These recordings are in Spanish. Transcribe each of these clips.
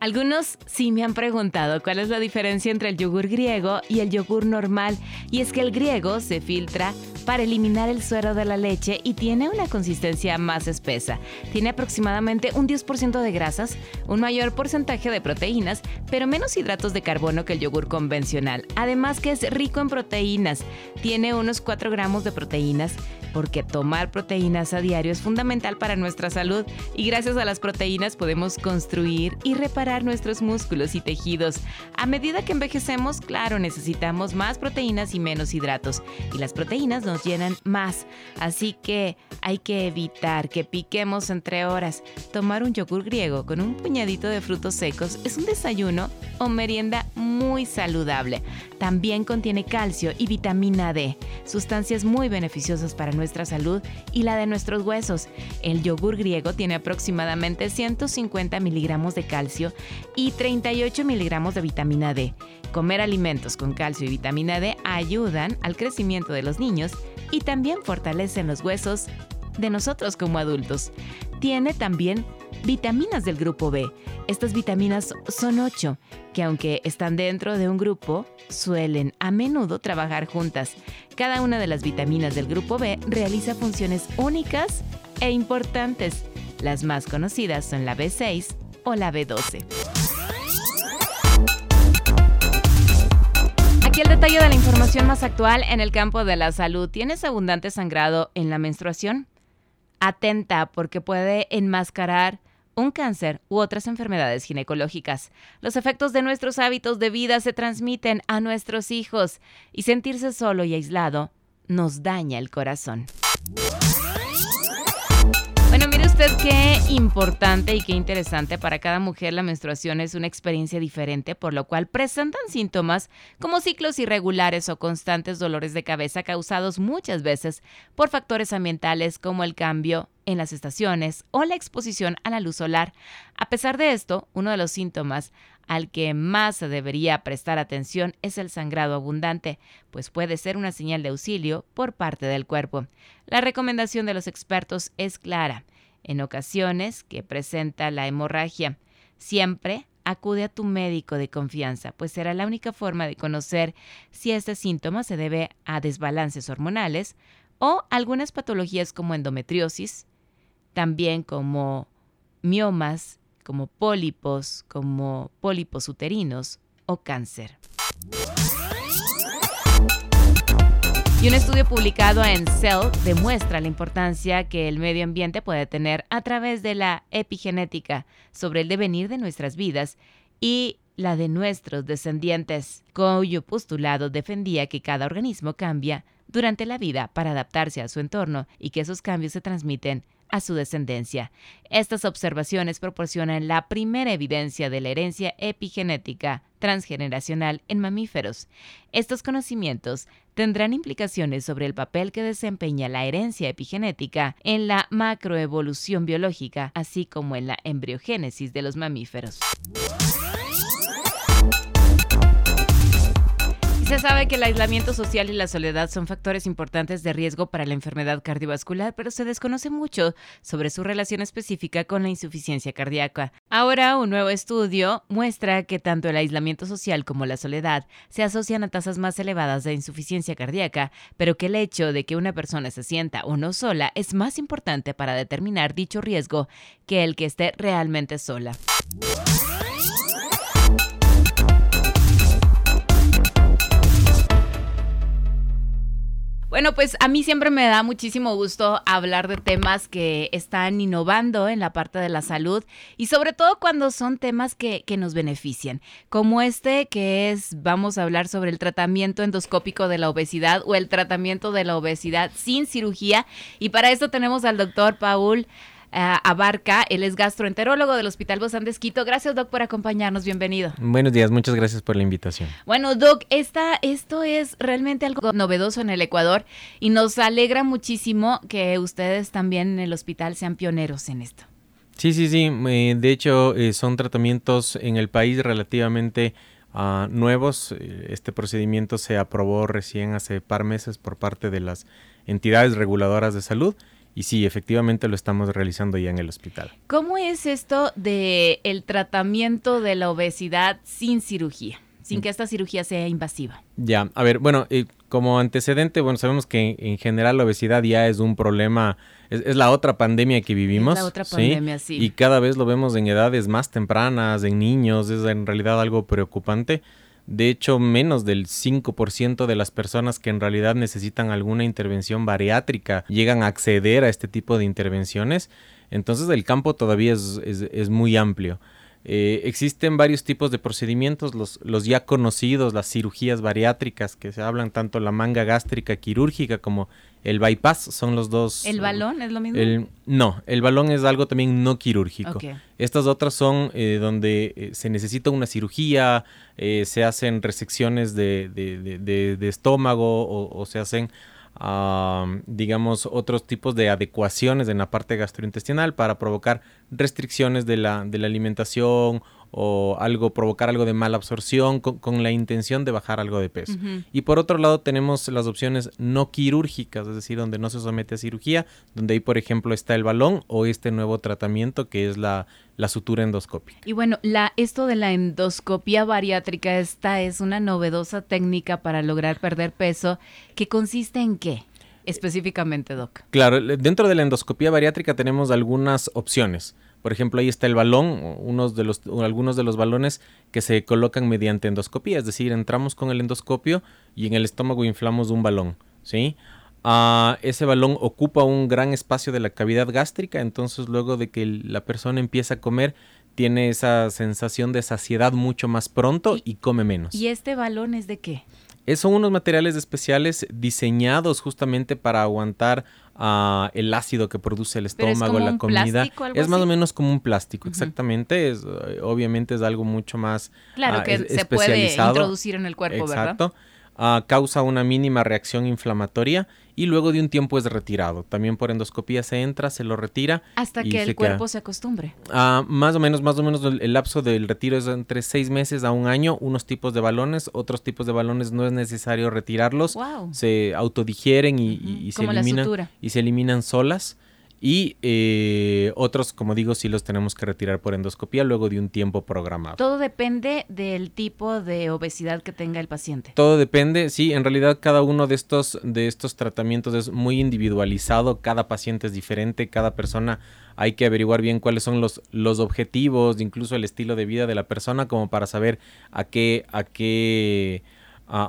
Algunos sí me han preguntado cuál es la diferencia entre el yogur griego y el yogur normal, y es que el griego se filtra para eliminar el suero de la leche y tiene una consistencia más espesa. Tiene aproximadamente un 10% de grasas, un mayor porcentaje de proteínas, pero menos hidratos de carbono que el yogur convencional. Además que es rico en proteínas, tiene unos 4 gramos de proteínas, porque tomar proteínas a diario es fundamental para nuestra salud y gracias a las proteínas podemos construir y reparar nuestros músculos y tejidos. A medida que envejecemos, claro, necesitamos más proteínas y menos hidratos y las proteínas nos llenan más. Así que hay que evitar que piquemos entre horas. Tomar un yogur griego con un puñadito de frutos secos es un desayuno o merienda muy saludable. También contiene calcio y vitamina D, sustancias muy beneficiosas para nuestra salud y la de nuestros huesos. El yogur griego tiene aproximadamente 150 miligramos de calcio y 38 miligramos de vitamina D. Comer alimentos con calcio y vitamina D ayudan al crecimiento de los niños y también fortalecen los huesos de nosotros como adultos. Tiene también vitaminas del grupo B. Estas vitaminas son 8, que aunque están dentro de un grupo, suelen a menudo trabajar juntas. Cada una de las vitaminas del grupo B realiza funciones únicas e importantes. Las más conocidas son la B6 o la B12. Aquí el detalle de la información más actual en el campo de la salud. ¿Tienes abundante sangrado en la menstruación? Atenta porque puede enmascarar un cáncer u otras enfermedades ginecológicas. Los efectos de nuestros hábitos de vida se transmiten a nuestros hijos y sentirse solo y aislado nos daña el corazón. Qué importante y qué interesante. Para cada mujer la menstruación es una experiencia diferente, por lo cual presentan síntomas como ciclos irregulares o constantes dolores de cabeza causados muchas veces por factores ambientales como el cambio en las estaciones o la exposición a la luz solar. A pesar de esto, uno de los síntomas al que más se debería prestar atención es el sangrado abundante, pues puede ser una señal de auxilio por parte del cuerpo. La recomendación de los expertos es clara. En ocasiones que presenta la hemorragia, siempre acude a tu médico de confianza, pues será la única forma de conocer si este síntoma se debe a desbalances hormonales o algunas patologías como endometriosis, también como miomas, como pólipos, como pólipos uterinos o cáncer. Y un estudio publicado en Cell demuestra la importancia que el medio ambiente puede tener a través de la epigenética sobre el devenir de nuestras vidas y la de nuestros descendientes, cuyo postulado defendía que cada organismo cambia durante la vida para adaptarse a su entorno y que esos cambios se transmiten a su descendencia. Estas observaciones proporcionan la primera evidencia de la herencia epigenética transgeneracional en mamíferos. Estos conocimientos tendrán implicaciones sobre el papel que desempeña la herencia epigenética en la macroevolución biológica, así como en la embriogénesis de los mamíferos. Se sabe que el aislamiento social y la soledad son factores importantes de riesgo para la enfermedad cardiovascular, pero se desconoce mucho sobre su relación específica con la insuficiencia cardíaca. Ahora, un nuevo estudio muestra que tanto el aislamiento social como la soledad se asocian a tasas más elevadas de insuficiencia cardíaca, pero que el hecho de que una persona se sienta o no sola es más importante para determinar dicho riesgo que el que esté realmente sola. Bueno, pues a mí siempre me da muchísimo gusto hablar de temas que están innovando en la parte de la salud y sobre todo cuando son temas que, que, nos benefician, como este que es, vamos a hablar sobre el tratamiento endoscópico de la obesidad o el tratamiento de la obesidad sin cirugía. Y para eso tenemos al doctor Paul abarca. Él es gastroenterólogo del Hospital Bozán de Esquito. Gracias, Doc, por acompañarnos. Bienvenido. Buenos días, muchas gracias por la invitación. Bueno, Doc, esta, esto es realmente algo novedoso en el Ecuador y nos alegra muchísimo que ustedes también en el hospital sean pioneros en esto. Sí, sí, sí. de hecho, eh, son tratamientos en el país relativamente ah, nuevos. Eh, este procedimiento se aprobó recién hace par meses por parte de las entidades reguladoras de salud. Y sí, efectivamente lo estamos realizando ya en el hospital. ¿Cómo es esto de el tratamiento de la obesidad sin cirugía? sin mm. que esta cirugía sea invasiva. Ya, a ver, bueno, eh, como antecedente, bueno, sabemos que en general la obesidad ya es un problema es, la otra pandemia que vivimos. la otra pandemia, ¿sí? Y cada vez lo vemos en edades más tempranas, en niños, es en realidad algo preocupante. De hecho, menos del 5% de las personas que en realidad necesitan alguna intervención bariátrica llegan a acceder a este tipo de intervenciones. Entonces el campo todavía es, es muy amplio. Eh, existen varios tipos de procedimientos, los, los, ya conocidos, las cirugías bariátricas, que se hablan tanto la manga gástrica quirúrgica como el bypass, son los dos. ¿El balón es lo mismo? no, el balón es algo también no quirúrgico. Estas otras son eh, donde eh, se necesita una cirugía, se hacen resecciones de, de, estómago o, o se hacen digamos, otros tipos de adecuaciones en la parte gastrointestinal para provocar restricciones de la, de la alimentación o algo, provocar algo de mala absorción con, la intención de bajar algo de peso. Y por otro lado tenemos las opciones no quirúrgicas, es decir, donde no se somete a cirugía, donde ahí por ejemplo está el balón o este nuevo tratamiento que es la, la sutura endoscópica. Y bueno, la, esto de la endoscopia bariátrica, esta es una novedosa técnica para lograr perder peso, que consiste en qué? Específicamente, Doc. Claro, dentro de la endoscopia bariátrica tenemos algunas opciones. Por ejemplo, ahí está el balón, unos de los, algunos de los balones que se colocan mediante endoscopía, es decir, entramos con el endoscopio y en el estómago inflamos un balón, ¿sí? Ah, ese balón ocupa un gran espacio de la cavidad gástrica, entonces luego de que la persona empieza a comer, tiene esa sensación de saciedad mucho más pronto y, come menos. ¿Y este balón es de qué? Son unos materiales especiales diseñados justamente para aguantar uh, el ácido que produce el estómago, la comida. es más o menos como un plástico, exactamente. Es, eh, obviamente es algo mucho más Claro, uh, que se puede introducir en el cuerpo, Exacto. Uh, causa una mínima reacción inflamatoria y luego de un tiempo es retirado. También por endoscopía se entra, se lo retira. Hasta que el cuerpo se acostumbre. Ah, más o menos, más o menos el, lapso del retiro es entre seis meses a un año. Unos tipos de balones, otros tipos de balones no es necesario retirarlos. Se autodigieren y, y, se eliminan y se eliminan solas. Y eh, otros, como digo, sí los tenemos que retirar por endoscopía luego de un tiempo programado. Todo depende del tipo de obesidad que tenga el paciente. Todo depende, sí, en realidad cada uno de estos, de estos tratamientos es muy individualizado, cada paciente es diferente, cada persona hay que averiguar bien cuáles son los, los objetivos, incluso el estilo de vida de la persona, como para saber a qué, a qué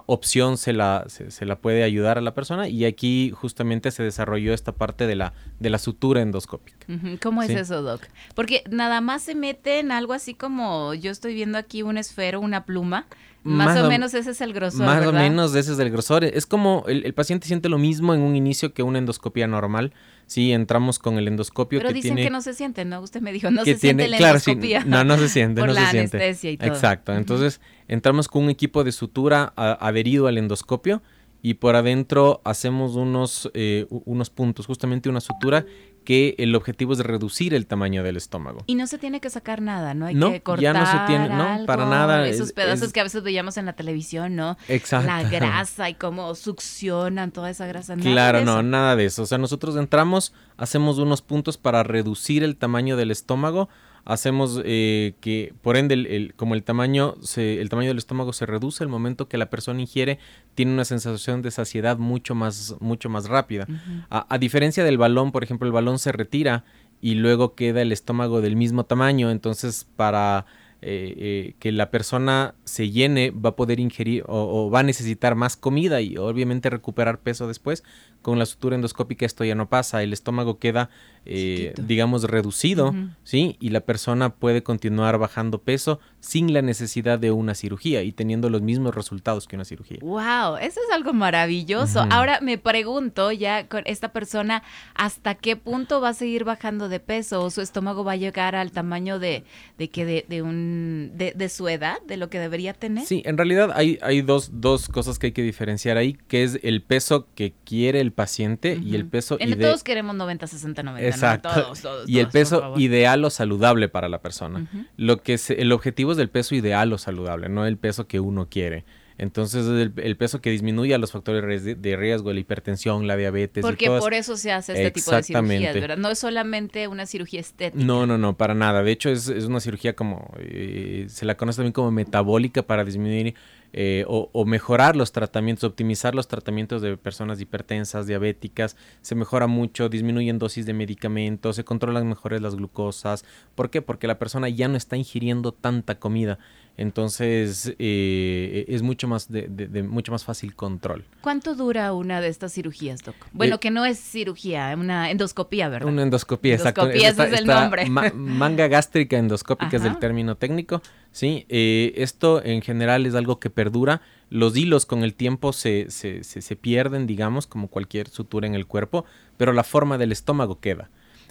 opción se la, se, la puede ayudar a la persona y aquí justamente se desarrolló esta parte de la, de la sutura endoscópica. ¿Cómo es eso, Doc? Porque nada más se mete en algo así como yo estoy viendo aquí un esfero, una pluma. Más, o, menos ese es el grosor. Más o menos ese es el grosor. Es como el, el paciente siente lo mismo en un inicio que una endoscopia normal Sí, entramos con el endoscopio. Pero dicen que no se siente, ¿no? Usted me dijo, no se siente la claro, endoscopia. no, no se siente, por no la se siente. anestesia y todo. Exacto. Entonces, entramos con un equipo de sutura adherido al endoscopio y por adentro hacemos unos, eh, unos puntos, justamente una sutura que el objetivo es reducir el tamaño del estómago. Y no se tiene que sacar nada, ¿no? Hay que cortar ya no se tiene, no, para nada. Esos pedazos que a veces veíamos en la televisión, ¿no? Exacto. La grasa y cómo succionan toda esa grasa. claro, no, nada de eso. O sea, nosotros entramos, hacemos unos puntos para reducir el tamaño del estómago, hacemos eh, que, por ende, el, como el tamaño, se, el tamaño del estómago se reduce, el momento que la persona ingiere, tiene una sensación de saciedad mucho más, mucho más rápida. a, diferencia del balón, por ejemplo, el balón se retira y luego queda el estómago del mismo tamaño, entonces para eh, eh, que la persona se llene, va a poder ingerir o, va a necesitar más comida y obviamente recuperar peso después. Con la sutura endoscópica esto ya no pasa, el estómago queda, eh, digamos, reducido, ¿sí? Y la persona puede continuar bajando peso sin la necesidad de una cirugía y teniendo los mismos resultados que una cirugía. Wow, eso es algo maravilloso. Ahora me pregunto ya con esta persona hasta qué punto va a seguir bajando de peso o su estómago va a llegar al tamaño de, de que de, un de, su edad, de lo que debería tener. Sí, en realidad hay, hay dos, dos cosas que hay que diferenciar ahí, que es el peso que quiere el paciente y el peso en Todos queremos 90, 60, 90. Exacto. Todos, todos, y el peso ideal o saludable para la persona. Lo que el objetivo es del peso ideal o saludable, no el peso que uno quiere. Entonces, el, peso que disminuye a los factores de riesgo, la hipertensión, la diabetes. Porque por eso se hace este tipo de cirugías, ¿verdad? No es solamente una cirugía estética. No, no, no, para nada. De hecho, es, una cirugía como, eh, se la conoce también como metabólica para disminuir eh, o, mejorar los tratamientos, optimizar los tratamientos de personas hipertensas, diabéticas, se mejora mucho, disminuyen dosis de medicamentos, se controlan mejores las glucosas. ¿Por qué? Porque la persona ya no está ingiriendo tanta comida. Entonces eh, es mucho más de, mucho más fácil control. ¿Cuánto dura una de estas cirugías, Doc? Bueno, eh, que no es cirugía, una endoscopía, ¿verdad? Una endoscopía, endoscopía ese es el nombre. manga gástrica endoscópica es el término técnico. Sí, eh, esto en general es algo que perdura. Los hilos con el tiempo se, se, se pierden, digamos, como cualquier sutura en el cuerpo, pero la forma del estómago queda.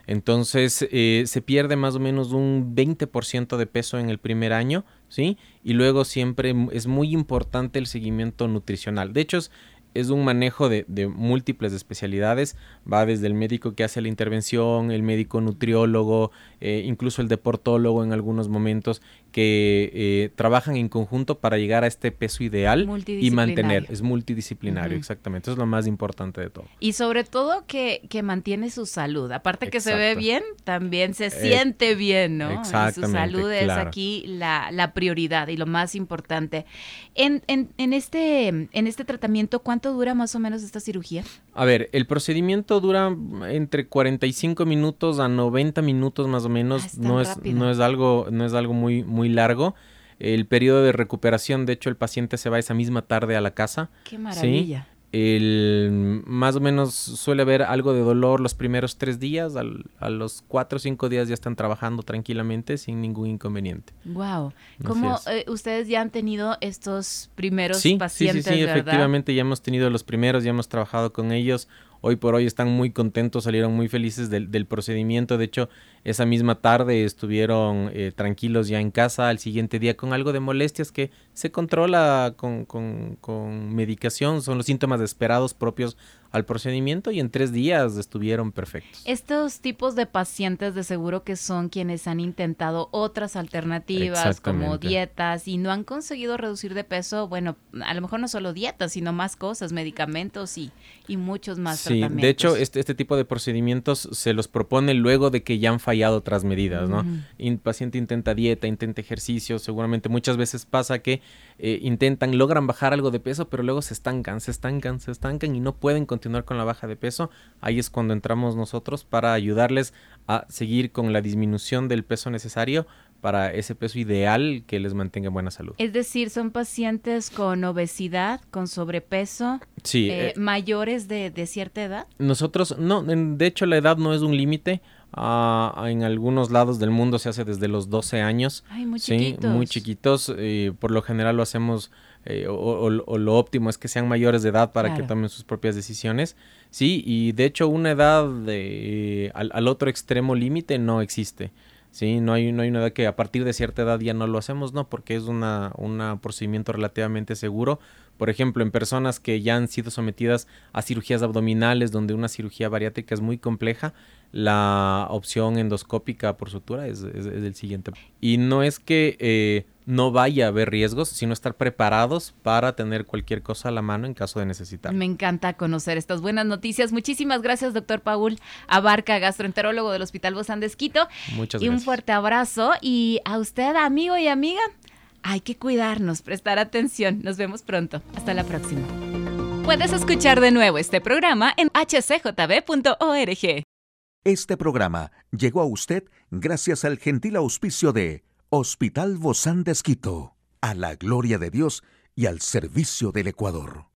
Entonces eh, se pierde más o menos un 20% de peso en el primer año, ¿sí? Y luego siempre es muy importante el seguimiento nutricional. De hecho, es un manejo de, múltiples especialidades, va desde el médico que hace la intervención, el médico nutriólogo, eh, incluso el deportólogo en algunos momentos, que eh, trabajan en conjunto para llegar a este peso ideal y mantener. Es multidisciplinario, exactamente. Eso es lo más importante de todo. Y sobre todo que, que mantiene su salud. Aparte que se ve bien, también se eh, siente bien, ¿no? Exactamente. su salud es aquí la, la, prioridad y lo más importante. En, en, en, este, en este tratamiento, ¿cuánto dura más o menos esta cirugía? A ver, el procedimiento dura entre 45 minutos a 90 minutos más o menos. Ah, no, es, no es algo, no es algo muy muy largo. El periodo de recuperación, de hecho, el paciente se va esa misma tarde a la casa. Qué maravilla. El, más o menos suele haber algo de dolor los primeros tres días, a los cuatro o cinco días ya están trabajando tranquilamente sin ningún inconveniente. Wow. ¿Cómo eh, ustedes ya han tenido estos primeros pacientes? Sí, sí, sí, efectivamente ya hemos tenido los primeros, ya hemos trabajado con ellos hoy por hoy están muy contentos, salieron muy felices del, procedimiento. De hecho, esa misma tarde estuvieron eh, tranquilos ya en casa, al siguiente día con algo de molestias que se controla con, con, con medicación, son los síntomas esperados propios al procedimiento y en tres días estuvieron perfectos. Estos tipos de pacientes de seguro que son quienes han intentado otras alternativas como dietas y no han conseguido reducir de peso, bueno, a lo mejor no solo dietas, sino más cosas, medicamentos y, y muchos más sí, de hecho, este, este tipo de procedimientos se los propone luego de que ya han fallado otras medidas, ¿no? El paciente intenta dieta, intenta ejercicio, seguramente muchas veces pasa que eh, intentan, logran bajar algo de peso, pero luego se estancan, se estancan, se estancan y no pueden continuar con la baja de peso. Ahí es cuando entramos nosotros para ayudarles a seguir con la disminución del peso necesario para ese peso ideal que les mantenga en buena salud. Es decir, son pacientes con obesidad, con sobrepeso, sí, eh, eh, mayores de, de, cierta edad. Nosotros, no, de hecho la edad no es un límite. Ah, en algunos lados del mundo se hace desde los 12 años. Ay, muy chiquitos. muy chiquitos. Eh, por lo general lo hacemos, eh, o, lo óptimo es que sean mayores de edad para que tomen sus propias decisiones. Sí, y de hecho una edad de, al, otro extremo límite no existe. Sí, no hay, no hay una edad que a partir de cierta edad ya no lo hacemos, no, porque es una, un procedimiento relativamente seguro. Por ejemplo, en personas que ya han sido sometidas a cirugías abdominales, donde una cirugía bariátrica es muy compleja, la opción endoscópica por sutura es, el siguiente. Y no es que eh, no vaya a haber riesgos, sino estar preparados para tener cualquier cosa a la mano en caso de necesitar. Me encanta conocer estas buenas noticias. Muchísimas gracias, doctor Paul Abarca, gastroenterólogo del Hospital Bozán de Esquito. Muchas y un fuerte abrazo. Y a usted, amigo y amiga, hay que cuidarnos, prestar atención. Nos vemos pronto. Hasta la próxima. Puedes escuchar de nuevo este programa en hcjb.org. Este programa llegó a usted gracias al gentil auspicio de Hospital Bozán de Esquito, a la gloria de Dios y al servicio del Ecuador.